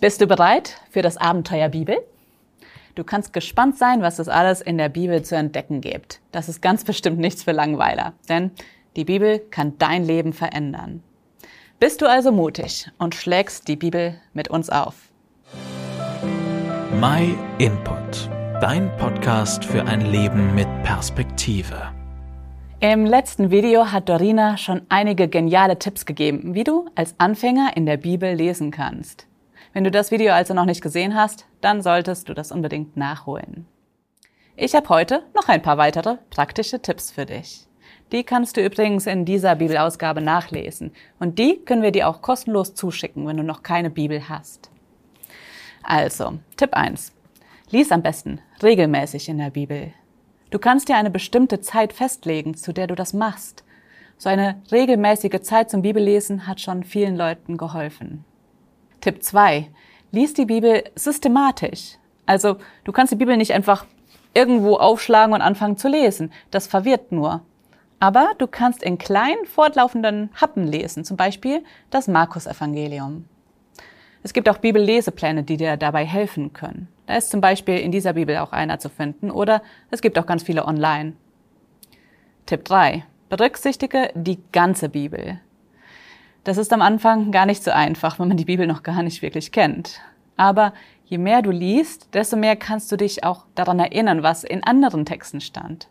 Bist du bereit für das Abenteuer Bibel? Du kannst gespannt sein, was es alles in der Bibel zu entdecken gibt. Das ist ganz bestimmt nichts für Langweiler, denn die Bibel kann dein Leben verändern. Bist du also mutig und schlägst die Bibel mit uns auf? My Input, dein Podcast für ein Leben mit Perspektive. Im letzten Video hat Dorina schon einige geniale Tipps gegeben, wie du als Anfänger in der Bibel lesen kannst. Wenn du das Video also noch nicht gesehen hast, dann solltest du das unbedingt nachholen. Ich habe heute noch ein paar weitere praktische Tipps für dich. Die kannst du übrigens in dieser Bibelausgabe nachlesen und die können wir dir auch kostenlos zuschicken, wenn du noch keine Bibel hast. Also, Tipp 1. Lies am besten regelmäßig in der Bibel. Du kannst dir eine bestimmte Zeit festlegen, zu der du das machst. So eine regelmäßige Zeit zum Bibellesen hat schon vielen Leuten geholfen. Tipp 2. Lies die Bibel systematisch. Also du kannst die Bibel nicht einfach irgendwo aufschlagen und anfangen zu lesen. Das verwirrt nur. Aber du kannst in kleinen, fortlaufenden Happen lesen, zum Beispiel das Markus-Evangelium. Es gibt auch Bibellesepläne, die dir dabei helfen können. Da ist zum Beispiel in dieser Bibel auch einer zu finden oder es gibt auch ganz viele online. Tipp 3. Berücksichtige die ganze Bibel. Das ist am Anfang gar nicht so einfach, wenn man die Bibel noch gar nicht wirklich kennt. Aber je mehr du liest, desto mehr kannst du dich auch daran erinnern, was in anderen Texten stand.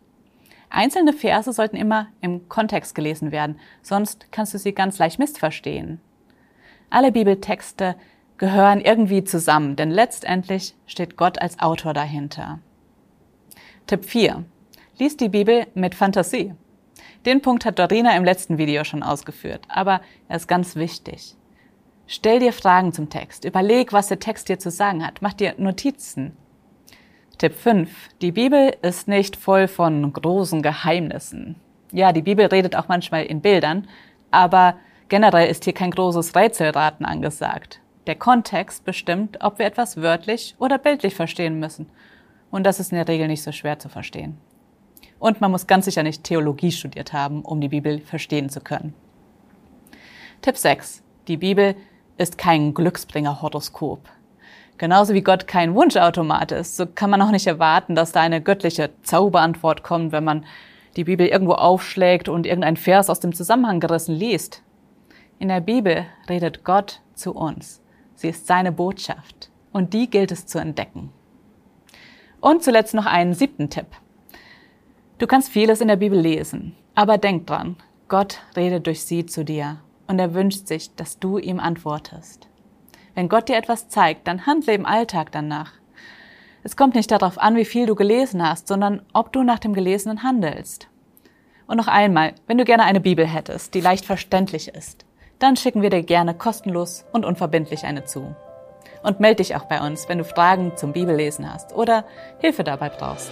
Einzelne Verse sollten immer im Kontext gelesen werden, sonst kannst du sie ganz leicht missverstehen. Alle Bibeltexte gehören irgendwie zusammen, denn letztendlich steht Gott als Autor dahinter. Tipp 4. Lies die Bibel mit Fantasie. Den Punkt hat Dorina im letzten Video schon ausgeführt, aber er ist ganz wichtig. Stell dir Fragen zum Text, überleg, was der Text dir zu sagen hat, mach dir Notizen. Tipp 5. Die Bibel ist nicht voll von großen Geheimnissen. Ja, die Bibel redet auch manchmal in Bildern, aber generell ist hier kein großes Rätselraten angesagt. Der Kontext bestimmt, ob wir etwas wörtlich oder bildlich verstehen müssen. Und das ist in der Regel nicht so schwer zu verstehen. Und man muss ganz sicher nicht Theologie studiert haben, um die Bibel verstehen zu können. Tipp 6. Die Bibel ist kein Glücksbringer-Horoskop. Genauso wie Gott kein Wunschautomat ist, so kann man auch nicht erwarten, dass da eine göttliche Zauberantwort kommt, wenn man die Bibel irgendwo aufschlägt und irgendein Vers aus dem Zusammenhang gerissen liest. In der Bibel redet Gott zu uns. Sie ist seine Botschaft und die gilt es zu entdecken. Und zuletzt noch einen siebten Tipp. Du kannst vieles in der Bibel lesen, aber denk dran, Gott redet durch sie zu dir und er wünscht sich, dass du ihm antwortest. Wenn Gott dir etwas zeigt, dann handle im Alltag danach. Es kommt nicht darauf an, wie viel du gelesen hast, sondern ob du nach dem Gelesenen handelst. Und noch einmal, wenn du gerne eine Bibel hättest, die leicht verständlich ist, dann schicken wir dir gerne kostenlos und unverbindlich eine zu. Und melde dich auch bei uns, wenn du Fragen zum Bibellesen hast oder Hilfe dabei brauchst.